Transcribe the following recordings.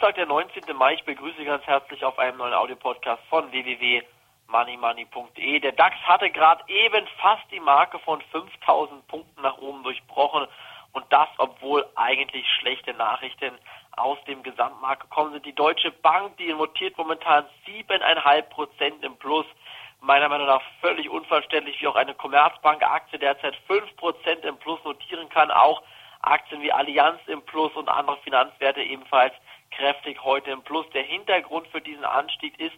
Dienstag, der 19. Mai. Ich begrüße Sie ganz herzlich auf einem neuen Audiopodcast von www.moneymoney.de. Der DAX hatte gerade eben fast die Marke von 5000 Punkten nach oben durchbrochen und das, obwohl eigentlich schlechte Nachrichten aus dem Gesamtmarkt gekommen sind. Die Deutsche Bank, die notiert momentan 7,5 Prozent im Plus. Meiner Meinung nach völlig unverständlich, wie auch eine Commerzbank-Aktie derzeit 5 Prozent im Plus notieren kann. Auch Aktien wie Allianz im Plus und andere Finanzwerte ebenfalls kräftig heute im Plus. Der Hintergrund für diesen Anstieg ist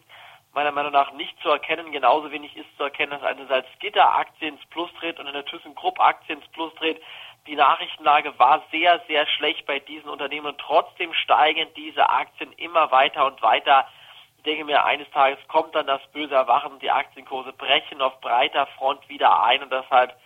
meiner Meinung nach nicht zu erkennen. Genauso wenig ist zu erkennen, dass eine Salzgitter-Aktie ins Plus dreht und eine ThyssenKrupp-Aktie ins Plus dreht. Die Nachrichtenlage war sehr, sehr schlecht bei diesen Unternehmen und trotzdem steigen diese Aktien immer weiter und weiter. Ich denke mir, eines Tages kommt dann das böse Erwachen die Aktienkurse brechen auf breiter Front wieder ein und deshalb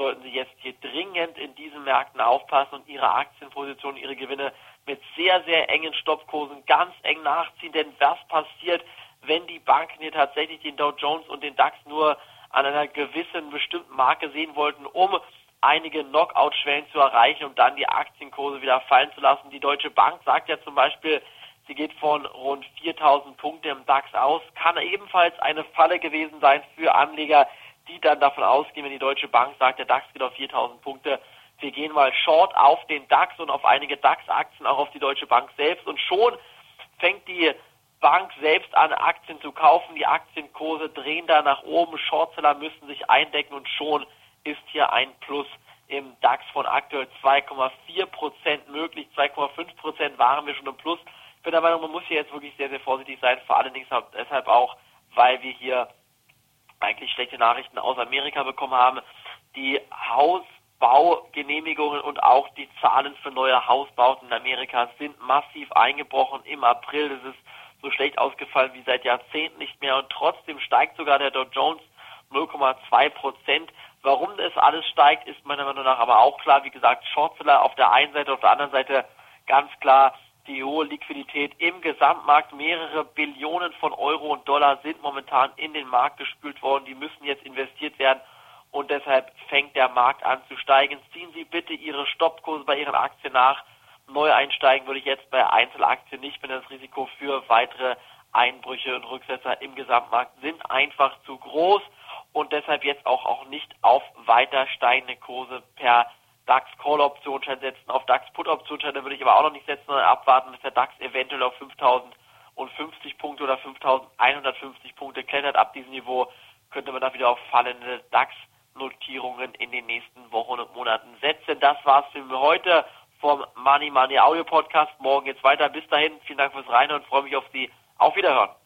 sollten Sie jetzt hier dringend in diesen Märkten aufpassen und Ihre Aktienposition, Ihre Gewinne mit sehr, sehr engen Stoppkursen ganz eng nachziehen. Denn was passiert, wenn die Banken hier tatsächlich den Dow Jones und den DAX nur an einer gewissen bestimmten Marke sehen wollten, um einige Knockout-Schwellen zu erreichen, um dann die Aktienkurse wieder fallen zu lassen. Die Deutsche Bank sagt ja zum Beispiel, sie geht von rund 4000 Punkte im DAX aus, kann ebenfalls eine Falle gewesen sein für Anleger, die dann davon ausgehen, wenn die Deutsche Bank sagt, der DAX geht auf 4000 Punkte, wir gehen mal short auf den DAX und auf einige DAX-Aktien, auch auf die Deutsche Bank selbst und schon fängt die Bank selbst an, Aktien zu kaufen. Die Aktienkurse drehen da nach oben. Shortseller müssen sich eindecken und schon ist hier ein Plus im DAX von aktuell 2,4 Prozent möglich. 2,5 Prozent waren wir schon im Plus. Ich bin der Meinung, man muss hier jetzt wirklich sehr, sehr vorsichtig sein. Vor allen Dingen deshalb auch, weil wir hier eigentlich schlechte Nachrichten aus Amerika bekommen haben. Die Hausbaugenehmigungen und auch die Zahlen für neue Hausbauten in Amerika sind massiv eingebrochen. Im April ist es so schlecht ausgefallen wie seit Jahrzehnten nicht mehr und trotzdem steigt sogar der Dow Jones 0,2 Prozent. Warum das alles steigt, ist meiner Meinung nach aber auch klar. Wie gesagt, Shortseller auf der einen Seite, auf der anderen Seite ganz klar die hohe Liquidität im Gesamtmarkt. Mehrere Billionen von Euro und Dollar sind momentan in den Markt gespült worden. Die müssen jetzt investiert werden und deshalb fängt der Markt an zu steigen. Ziehen Sie bitte Ihre Stoppkurse bei Ihren Aktien nach. Neu einsteigen würde ich jetzt bei Einzelaktien nicht, wenn das Risiko für weitere Einbrüche und Rücksetzer im Gesamtmarkt sind einfach zu groß und deshalb jetzt auch, auch nicht auf weiter steigende Kurse per DAX Call Optionsschein setzen. Auf DAX Put Optionsscheine würde ich aber auch noch nicht setzen, sondern abwarten, bis der DAX eventuell auf 5050 Punkte oder 5150 Punkte klettert. Ab diesem Niveau könnte man da wieder auf fallende DAX Notierungen in den nächsten Wochen und Monaten setzen. Das war's für heute vom Money Money Audio Podcast. Morgen geht's weiter. Bis dahin, vielen Dank fürs Rein und freue mich auf Sie. Auf Wiederhören.